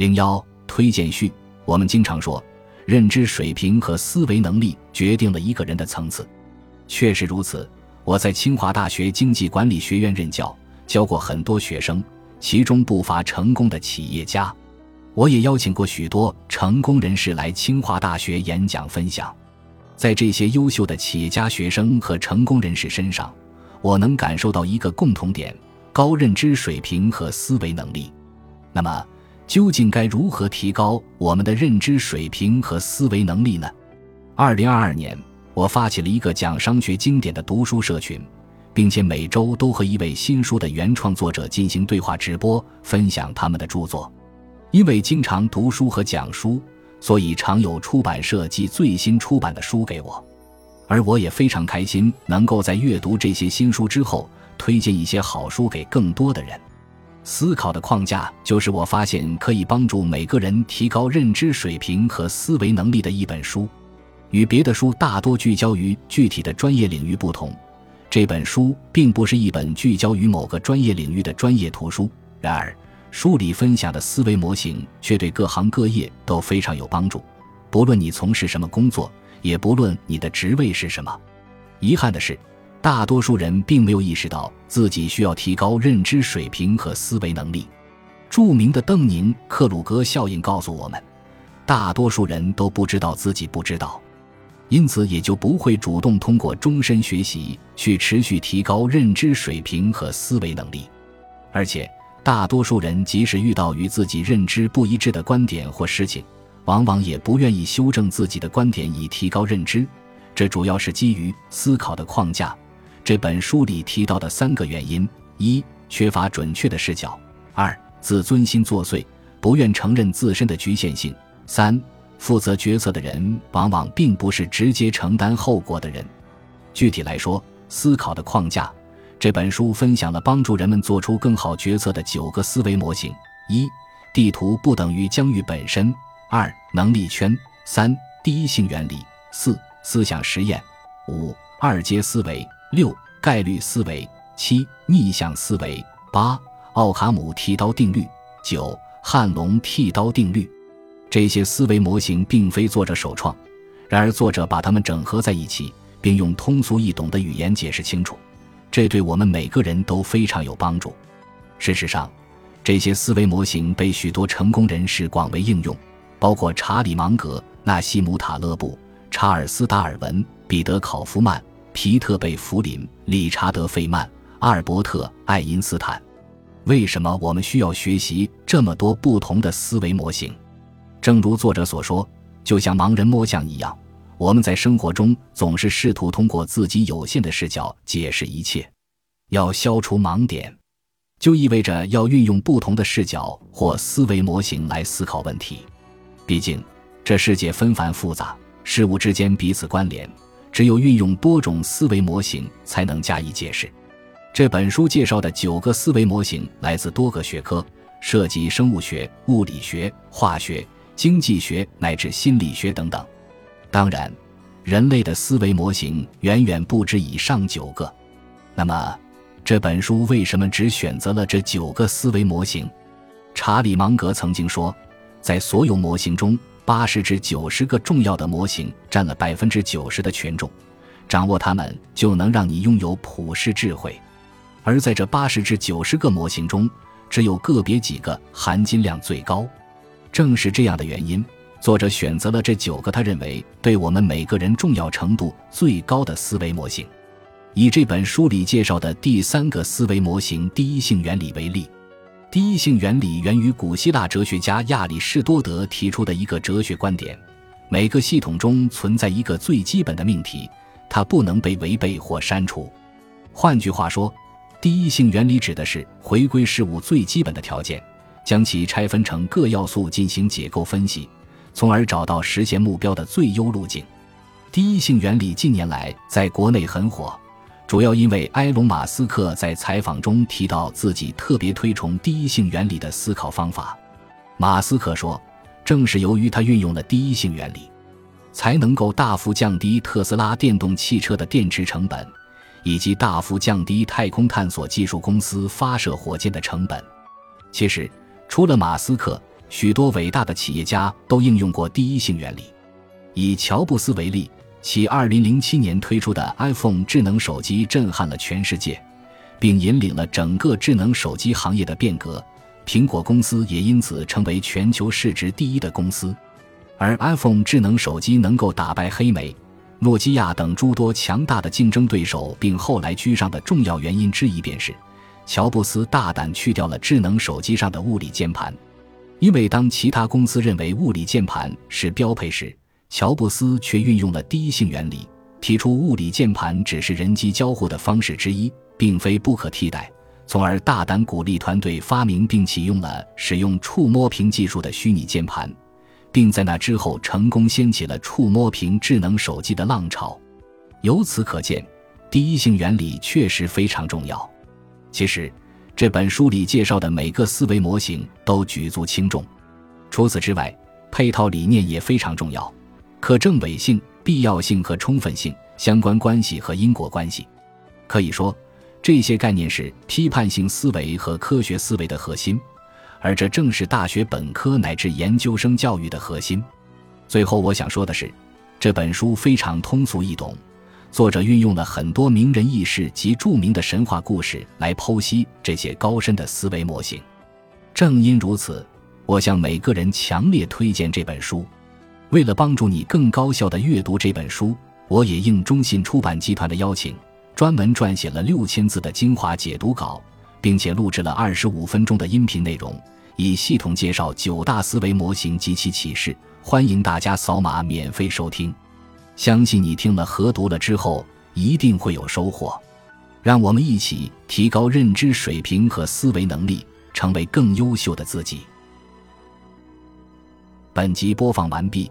零幺推荐序：我们经常说，认知水平和思维能力决定了一个人的层次，确实如此。我在清华大学经济管理学院任教，教过很多学生，其中不乏成功的企业家。我也邀请过许多成功人士来清华大学演讲分享。在这些优秀的企业家、学生和成功人士身上，我能感受到一个共同点：高认知水平和思维能力。那么，究竟该如何提高我们的认知水平和思维能力呢？二零二二年。我发起了一个讲商学经典的读书社群，并且每周都和一位新书的原创作者进行对话直播，分享他们的著作。因为经常读书和讲书，所以常有出版社寄最新出版的书给我，而我也非常开心，能够在阅读这些新书之后，推荐一些好书给更多的人。思考的框架就是我发现可以帮助每个人提高认知水平和思维能力的一本书。与别的书大多聚焦于具体的专业领域不同，这本书并不是一本聚焦于某个专业领域的专业图书。然而，书里分享的思维模型却对各行各业都非常有帮助，不论你从事什么工作，也不论你的职位是什么。遗憾的是，大多数人并没有意识到自己需要提高认知水平和思维能力。著名的邓宁克鲁格效应告诉我们，大多数人都不知道自己不知道。因此，也就不会主动通过终身学习去持续提高认知水平和思维能力。而且，大多数人即使遇到与自己认知不一致的观点或事情，往往也不愿意修正自己的观点以提高认知。这主要是基于思考的框架。这本书里提到的三个原因：一、缺乏准确的视角；二、自尊心作祟，不愿承认自身的局限性；三。负责决策的人往往并不是直接承担后果的人。具体来说，思考的框架这本书分享了帮助人们做出更好决策的九个思维模型：一、地图不等于疆域本身；二、能力圈；三、第一性原理；四、思想实验；五、二阶思维；六、概率思维；七、逆向思维；八、奥卡姆剃刀定律；九、汉龙剃刀定律。这些思维模型并非作者首创，然而作者把它们整合在一起，并用通俗易懂的语言解释清楚，这对我们每个人都非常有帮助。事实上，这些思维模型被许多成功人士广为应用，包括查理芒格、纳西姆塔勒布、查尔斯达尔文、彼得考夫曼、皮特贝弗林、理查德费曼、阿尔伯特爱因斯坦。为什么我们需要学习这么多不同的思维模型？正如作者所说，就像盲人摸象一样，我们在生活中总是试图通过自己有限的视角解释一切。要消除盲点，就意味着要运用不同的视角或思维模型来思考问题。毕竟，这世界纷繁复杂，事物之间彼此关联，只有运用多种思维模型才能加以解释。这本书介绍的九个思维模型来自多个学科，涉及生物学、物理学、化学。经济学乃至心理学等等，当然，人类的思维模型远远不止以上九个。那么，这本书为什么只选择了这九个思维模型？查理芒格曾经说，在所有模型中，八十至九十个重要的模型占了百分之九十的权重，掌握它们就能让你拥有普世智慧。而在这八十至九十个模型中，只有个别几个含金量最高。正是这样的原因，作者选择了这九个他认为对我们每个人重要程度最高的思维模型。以这本书里介绍的第三个思维模型——第一性原理为例，第一性原理源于古希腊哲学家亚里士多德提出的一个哲学观点：每个系统中存在一个最基本的命题，它不能被违背或删除。换句话说，第一性原理指的是回归事物最基本的条件。将其拆分成各要素进行解构分析，从而找到实现目标的最优路径。第一性原理近年来在国内很火，主要因为埃隆·马斯克在采访中提到自己特别推崇第一性原理的思考方法。马斯克说：“正是由于他运用了第一性原理，才能够大幅降低特斯拉电动汽车的电池成本，以及大幅降低太空探索技术公司发射火箭的成本。”其实。除了马斯克，许多伟大的企业家都应用过第一性原理。以乔布斯为例，其2007年推出的 iPhone 智能手机震撼了全世界，并引领了整个智能手机行业的变革。苹果公司也因此成为全球市值第一的公司。而 iPhone 智能手机能够打败黑莓、诺基亚等诸多强大的竞争对手，并后来居上的重要原因之一，便是乔布斯大胆去掉了智能手机上的物理键盘。因为当其他公司认为物理键盘是标配时，乔布斯却运用了第一性原理，提出物理键盘只是人机交互的方式之一，并非不可替代，从而大胆鼓励团队发明并启用了使用触摸屏技术的虚拟键盘。并在那之后成功掀起了触摸屏智能手机的浪潮。由此可见，第一性原理确实非常重要。其实，这本书里介绍的每个思维模型都举足轻重。除此之外，配套理念也非常重要：可证伪性、必要性和充分性、相关关系和因果关系。可以说，这些概念是批判性思维和科学思维的核心。而这正是大学本科乃至研究生教育的核心。最后，我想说的是，这本书非常通俗易懂，作者运用了很多名人轶事及著名的神话故事来剖析这些高深的思维模型。正因如此，我向每个人强烈推荐这本书。为了帮助你更高效的阅读这本书，我也应中信出版集团的邀请，专门撰写了六千字的精华解读稿。并且录制了二十五分钟的音频内容，以系统介绍九大思维模型及其启示。欢迎大家扫码免费收听，相信你听了和读了之后一定会有收获。让我们一起提高认知水平和思维能力，成为更优秀的自己。本集播放完毕，